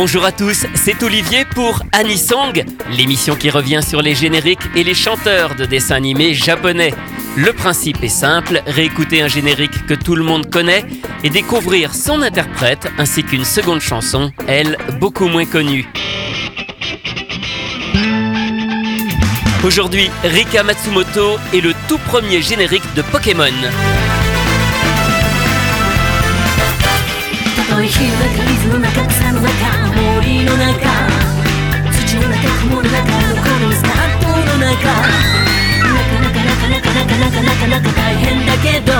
Bonjour à tous, c'est Olivier pour Anisong, l'émission qui revient sur les génériques et les chanteurs de dessins animés japonais. Le principe est simple, réécouter un générique que tout le monde connaît et découvrir son interprète ainsi qu'une seconde chanson, elle, beaucoup moins connue. Aujourd'hui, Rika Matsumoto est le tout premier générique de Pokémon. たとえ火の中土の中雲の中のこのスタートの中。なかなかなかなかなかなかなかなか大変だけど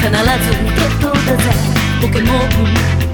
必ず受け取ったぜ。ポケモン。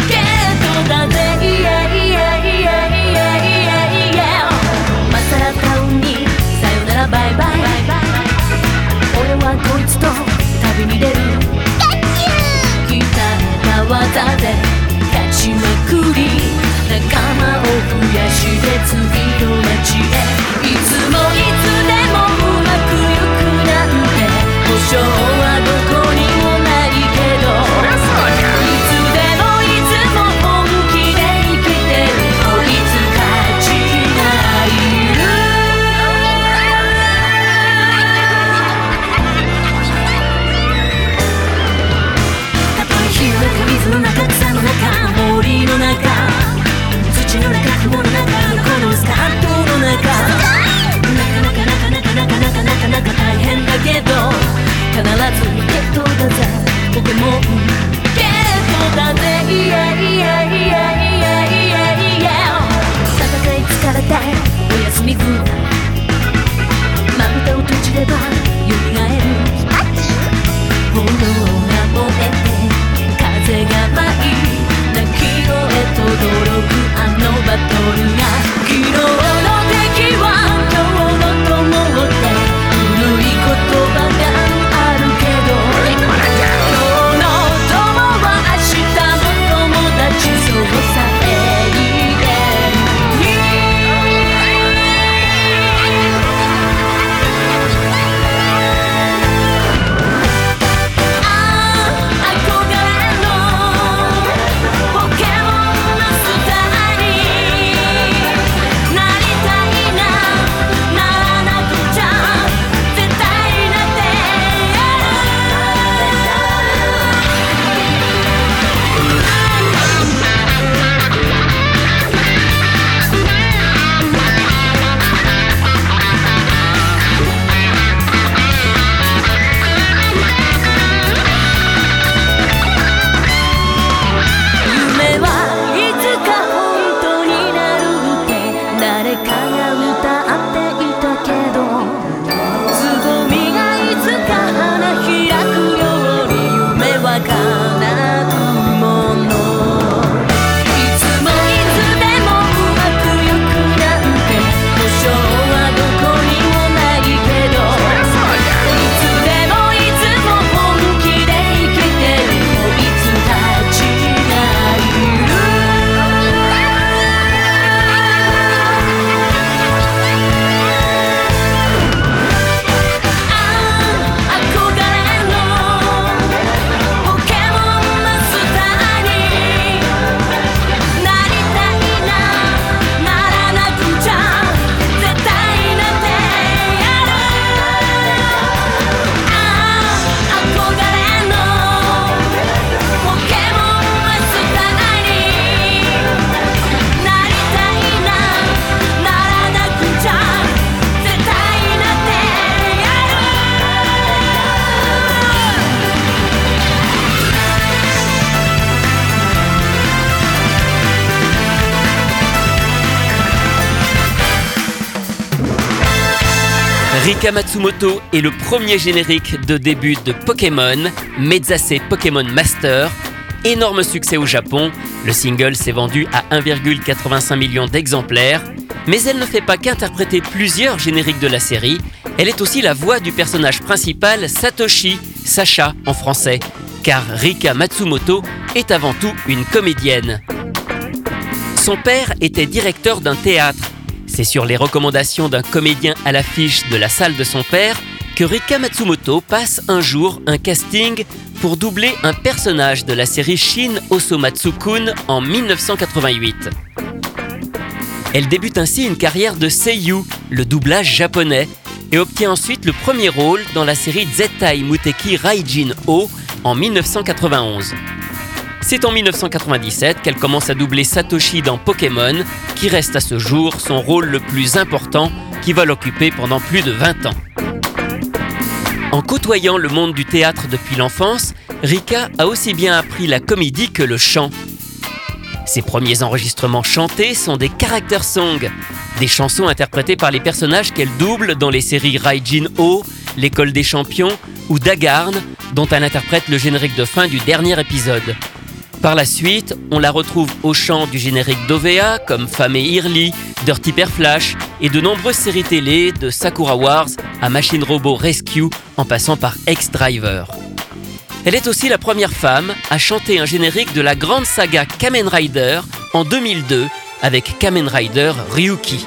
Rika Matsumoto est le premier générique de début de Pokémon, Mezase Pokémon Master. Énorme succès au Japon, le single s'est vendu à 1,85 million d'exemplaires, mais elle ne fait pas qu'interpréter plusieurs génériques de la série, elle est aussi la voix du personnage principal Satoshi, Sacha en français, car Rika Matsumoto est avant tout une comédienne. Son père était directeur d'un théâtre. C'est sur les recommandations d'un comédien à l'affiche de la salle de son père que Rika Matsumoto passe un jour un casting pour doubler un personnage de la série Shin Osomatsu-kun en 1988. Elle débute ainsi une carrière de seiyu, le doublage japonais, et obtient ensuite le premier rôle dans la série Zettai Muteki Raijin O en 1991. C'est en 1997 qu'elle commence à doubler Satoshi dans Pokémon, qui reste à ce jour son rôle le plus important qui va l'occuper pendant plus de 20 ans. En côtoyant le monde du théâtre depuis l'enfance, Rika a aussi bien appris la comédie que le chant. Ses premiers enregistrements chantés sont des character songs, des chansons interprétées par les personnages qu'elle double dans les séries Raijin O, L'école des champions ou Dagarn, dont elle interprète le générique de fin du dernier épisode. Par la suite, on la retrouve au chant du générique d'OVA comme Fame et Early, Dirty Flash et de nombreuses séries télé de Sakura Wars à Machine Robot Rescue en passant par X-Driver. Elle est aussi la première femme à chanter un générique de la grande saga Kamen Rider en 2002 avec Kamen Rider Ryuki.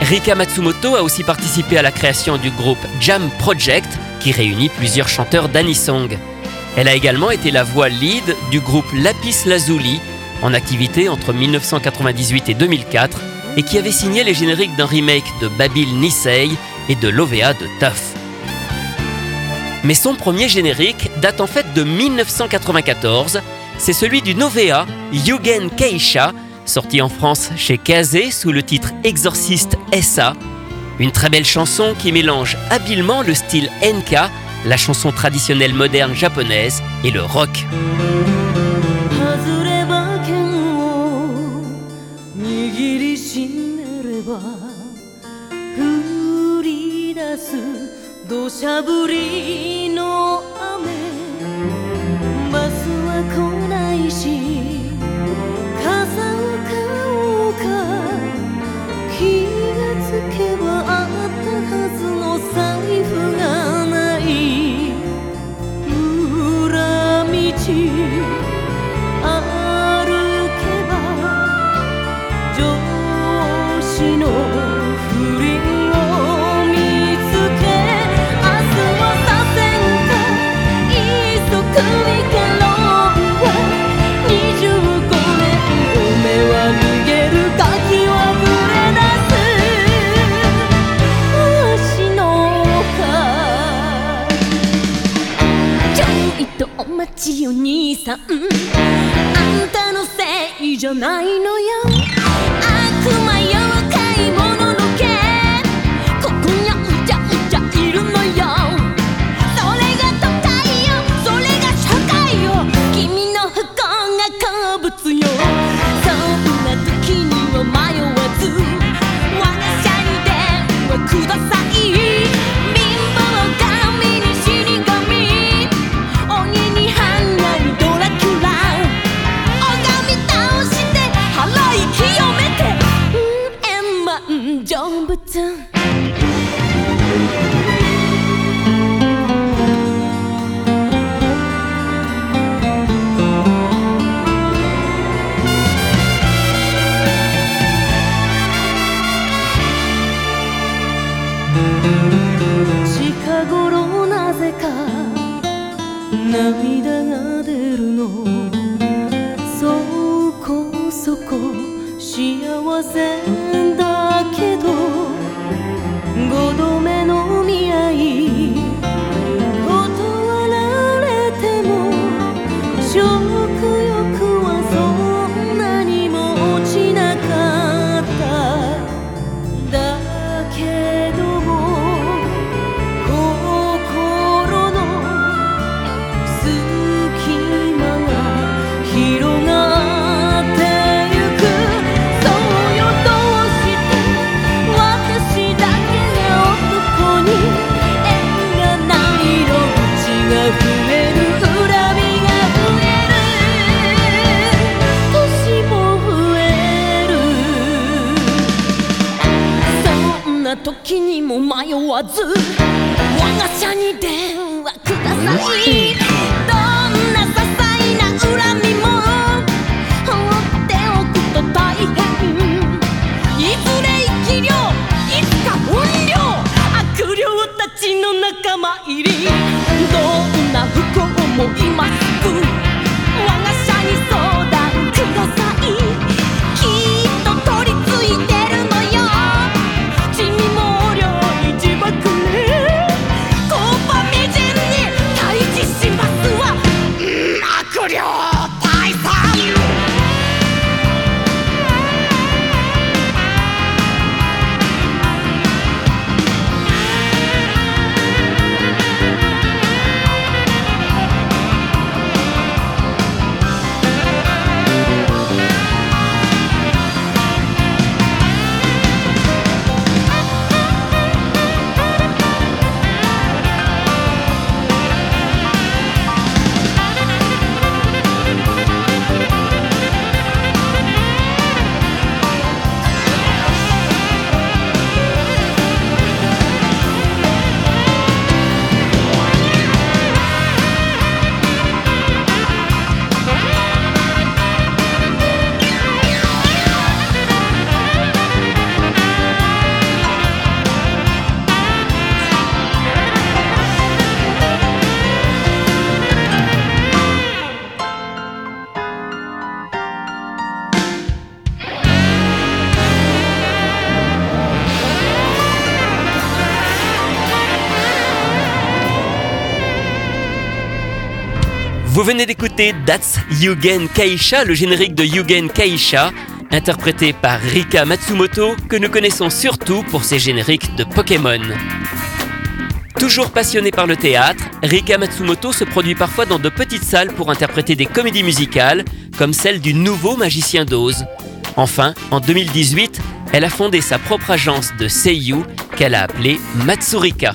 Rika Matsumoto a aussi participé à la création du groupe Jam Project qui réunit plusieurs chanteurs d'anisong. Elle a également été la voix lead du groupe Lapis Lazuli, en activité entre 1998 et 2004, et qui avait signé les génériques d'un remake de Babil Nisei et de l'OVA de Tough. Mais son premier générique date en fait de 1994, c'est celui du Novea Yugen Keisha, sorti en France chez Kazé sous le titre Exorciste SA, une très belle chanson qui mélange habilement le style Enka la chanson traditionnelle moderne japonaise et le rock. I know. 成仏近頃なぜか涙が出るのそこそこ幸せわず。我が社に電話ください。Vous venez d'écouter That's Yugen Kaisha, le générique de Yugen Kaisha, interprété par Rika Matsumoto, que nous connaissons surtout pour ses génériques de Pokémon. Toujours passionné par le théâtre, Rika Matsumoto se produit parfois dans de petites salles pour interpréter des comédies musicales, comme celle du nouveau Magicien d'Oz. Enfin, en 2018, elle a fondé sa propre agence de Seiyu qu'elle a appelée Matsurika.